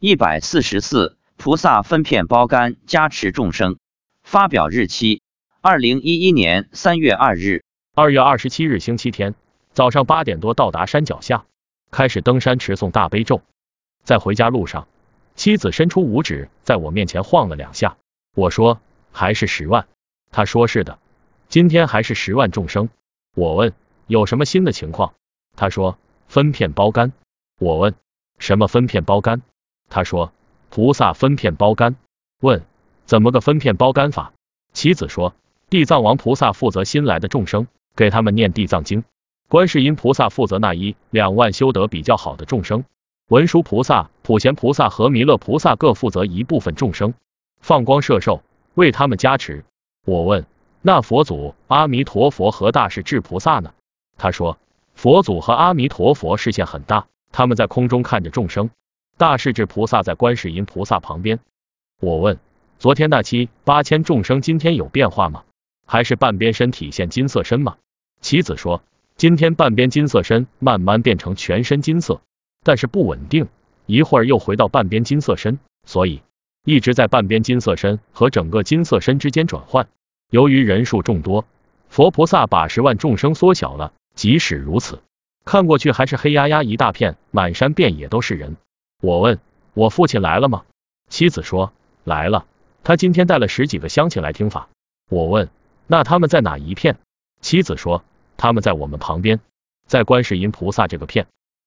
一百四十四，菩萨分片包干加持众生。发表日期：二零一一年三月二日。二月二十七日星期天早上八点多到达山脚下，开始登山持诵大悲咒。在回家路上，妻子伸出五指在我面前晃了两下。我说还是十万。他说是的，今天还是十万众生。我问有什么新的情况？他说分片包干。我问什么分片包干？他说菩萨分片包干。问怎么个分片包干法？妻子说地藏王菩萨负责新来的众生，给他们念地藏经；观世音菩萨负责那一两万修得比较好的众生；文殊菩萨、普贤菩萨和弥勒菩萨各负责一部分众生，放光摄受，为他们加持。我问那佛祖、阿弥陀佛和大势至菩萨呢？他说佛祖和阿弥陀佛视线很大，他们在空中看着众生；大势至菩萨在观世音菩萨旁边。我问昨天那期八千众生今天有变化吗？还是半边身体现金色身吗？妻子说今天半边金色身慢慢变成全身金色，但是不稳定，一会儿又回到半边金色身，所以一直在半边金色身和整个金色身之间转换。由于人数众多，佛菩萨把十万众生缩小了。即使如此，看过去还是黑压压一大片，满山遍野都是人。我问我父亲来了吗？妻子说来了，他今天带了十几个乡亲来听法。我问那他们在哪一片？妻子说他们在我们旁边，在观世音菩萨这个片。